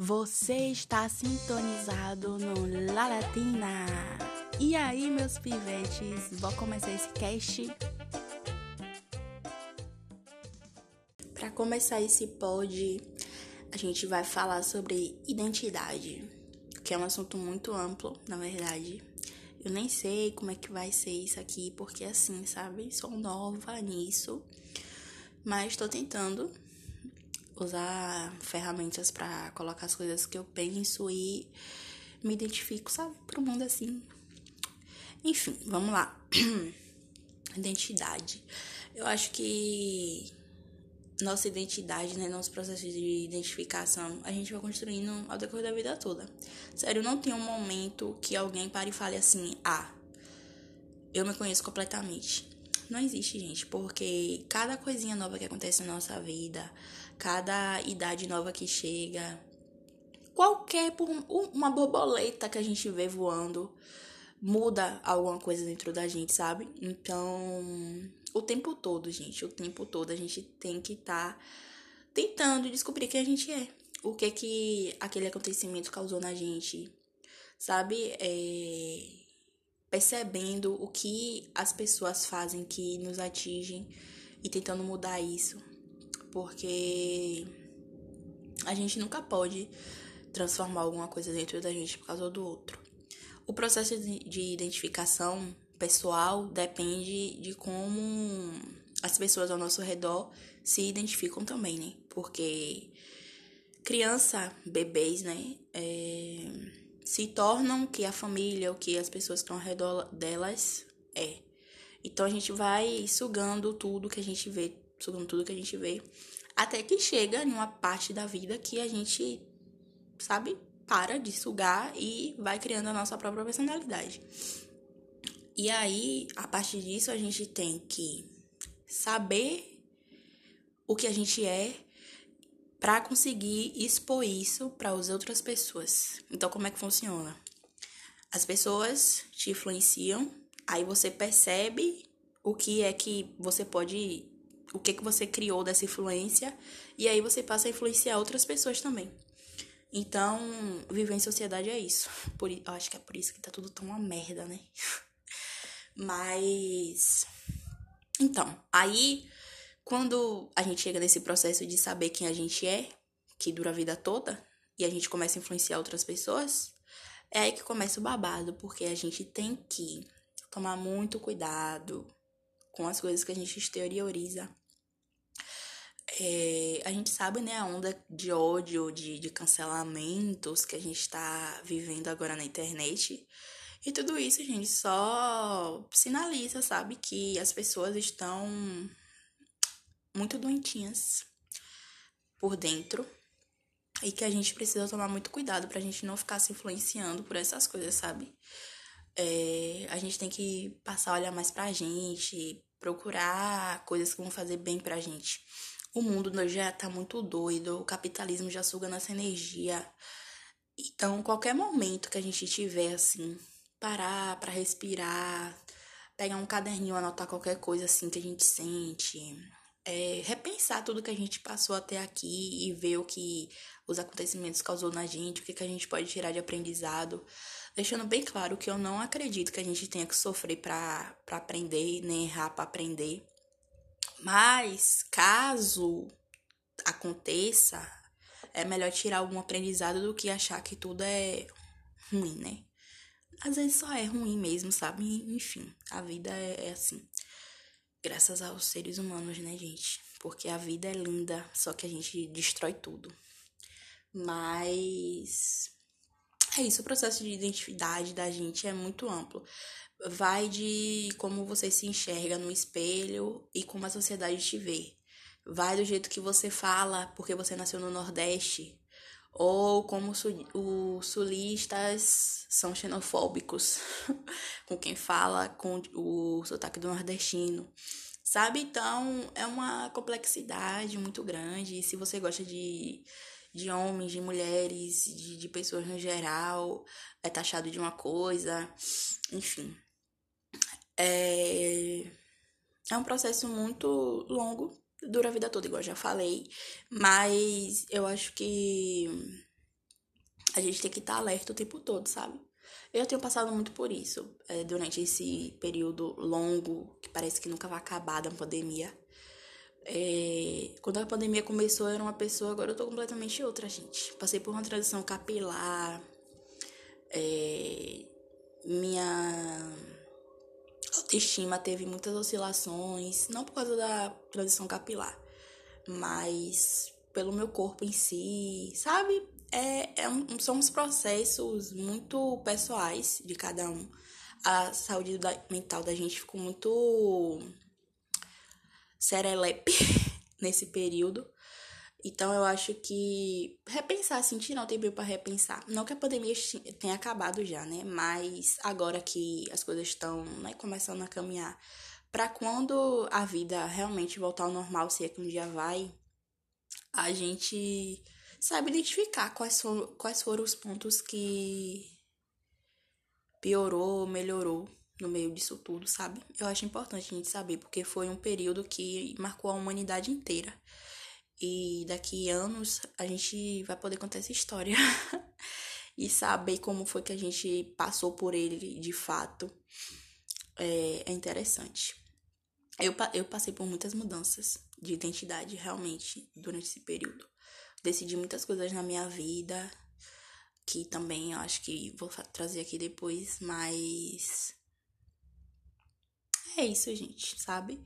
Você está sintonizado no La Latina. E aí, meus pivetes, vou começar esse cast. Para começar esse pod, a gente vai falar sobre identidade, que é um assunto muito amplo, na verdade. Eu nem sei como é que vai ser isso aqui, porque assim, sabe? Sou nova nisso, mas estou tentando usar ferramentas para colocar as coisas que eu penso e me identifico, sabe? Pro mundo assim. Enfim, vamos lá. identidade. Eu acho que nossa identidade, né, nosso processo de identificação, a gente vai construindo ao decorrer da vida toda. Sério, não tem um momento que alguém pare e fale assim: "Ah, eu me conheço completamente". Não existe, gente, porque cada coisinha nova que acontece na nossa vida, cada idade nova que chega, qualquer uma borboleta que a gente vê voando, muda alguma coisa dentro da gente, sabe? Então, o tempo todo, gente, o tempo todo a gente tem que estar tá tentando descobrir quem a gente é. O que que aquele acontecimento causou na gente, sabe? É percebendo o que as pessoas fazem que nos atingem e tentando mudar isso. Porque a gente nunca pode transformar alguma coisa dentro da gente por causa do outro. O processo de identificação pessoal depende de como as pessoas ao nosso redor se identificam também, né? Porque criança, bebês, né? É se tornam que a família, o que as pessoas que estão ao redor delas é. Então a gente vai sugando tudo que a gente vê, sugando tudo que a gente vê, até que chega em uma parte da vida que a gente, sabe, para de sugar e vai criando a nossa própria personalidade. E aí, a partir disso, a gente tem que saber o que a gente é para conseguir expor isso para as outras pessoas. Então, como é que funciona? As pessoas te influenciam, aí você percebe o que é que você pode, o que que você criou dessa influência, e aí você passa a influenciar outras pessoas também. Então, viver em sociedade é isso. Por, acho que é por isso que tá tudo tão uma merda, né? Mas. Então, aí quando a gente chega nesse processo de saber quem a gente é, que dura a vida toda, e a gente começa a influenciar outras pessoas, é aí que começa o babado, porque a gente tem que tomar muito cuidado com as coisas que a gente exterioriza. É, a gente sabe, né, a onda de ódio, de, de cancelamentos que a gente está vivendo agora na internet. E tudo isso, gente, só sinaliza, sabe, que as pessoas estão muito doentinhas por dentro e que a gente precisa tomar muito cuidado pra gente não ficar se influenciando por essas coisas, sabe? É, a gente tem que passar a olhar mais pra gente, procurar coisas que vão fazer bem pra gente. O mundo já tá muito doido, o capitalismo já suga nossa energia. Então, qualquer momento que a gente tiver assim, parar para respirar, pegar um caderninho, anotar qualquer coisa assim que a gente sente, é, repensar tudo que a gente passou até aqui e ver o que os acontecimentos causou na gente, o que, que a gente pode tirar de aprendizado, deixando bem claro que eu não acredito que a gente tenha que sofrer para aprender, nem errar para aprender. Mas caso aconteça, é melhor tirar algum aprendizado do que achar que tudo é ruim, né? Às vezes só é ruim mesmo, sabe? Enfim, a vida é, é assim. Graças aos seres humanos, né, gente? Porque a vida é linda, só que a gente destrói tudo. Mas é isso, o processo de identidade da gente é muito amplo. Vai de como você se enxerga no espelho e como a sociedade te vê. Vai do jeito que você fala, porque você nasceu no Nordeste, ou como os sulistas são xenofóbicos com quem fala com o sotaque do nordestino. Sabe? Então, é uma complexidade muito grande. E se você gosta de, de homens, de mulheres, de, de pessoas no geral, é taxado de uma coisa. Enfim. É, é um processo muito longo dura a vida toda, igual já falei. Mas eu acho que a gente tem que estar alerta o tempo todo, sabe? Eu tenho passado muito por isso é, durante esse período longo, que parece que nunca vai acabar da pandemia. É, quando a pandemia começou, eu era uma pessoa, agora eu tô completamente outra, gente. Passei por uma transição capilar. É, minha autoestima teve muitas oscilações, não por causa da transição capilar, mas pelo meu corpo em si, sabe? É, é um, são uns processos muito pessoais de cada um. A saúde da, mental da gente ficou muito serelepe nesse período. Então eu acho que repensar, sentir não tem tempo para repensar. Não que a pandemia tenha acabado já, né? Mas agora que as coisas estão né, começando a caminhar para quando a vida realmente voltar ao normal, se é que um dia vai, a gente sabe identificar quais foram, quais foram os pontos que piorou, melhorou no meio disso tudo, sabe? Eu acho importante a gente saber, porque foi um período que marcou a humanidade inteira. E daqui anos a gente vai poder contar essa história e saber como foi que a gente passou por ele de fato. É, é interessante. Eu, eu passei por muitas mudanças de identidade realmente durante esse período. Decidi muitas coisas na minha vida, que também eu acho que vou trazer aqui depois, mas é isso, gente, sabe?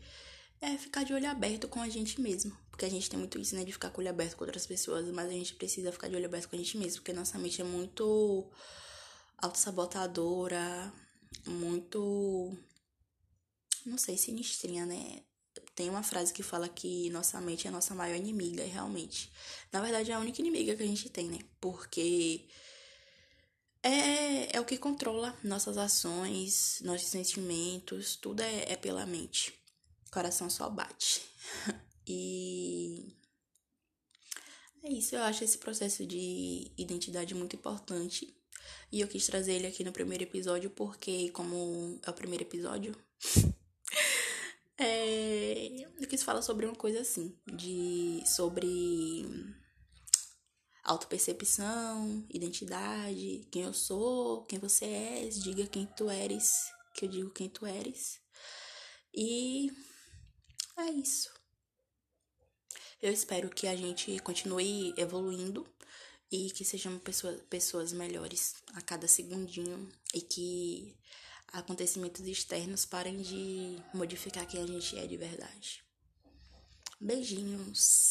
É ficar de olho aberto com a gente mesmo. Porque a gente tem muito isso, né? De ficar com o olho aberto com outras pessoas. Mas a gente precisa ficar de olho aberto com a gente mesmo. Porque nossa mente é muito autossabotadora. Muito. Não sei, sinistrinha, né? Tem uma frase que fala que nossa mente é a nossa maior inimiga, e realmente. Na verdade, é a única inimiga que a gente tem, né? Porque é, é o que controla nossas ações, nossos sentimentos, tudo é, é pela mente. O coração só bate. e é isso, eu acho esse processo de identidade muito importante. E eu quis trazer ele aqui no primeiro episódio porque, como é o primeiro episódio, é, eu quis falar sobre uma coisa assim, de sobre autopercepção, identidade, quem eu sou, quem você é, diga quem tu eres, que eu digo quem tu eres. E é isso. Eu espero que a gente continue evoluindo e que sejamos pessoas, pessoas melhores a cada segundinho e que acontecimentos externos parem de modificar quem a gente é de verdade. Beijinhos.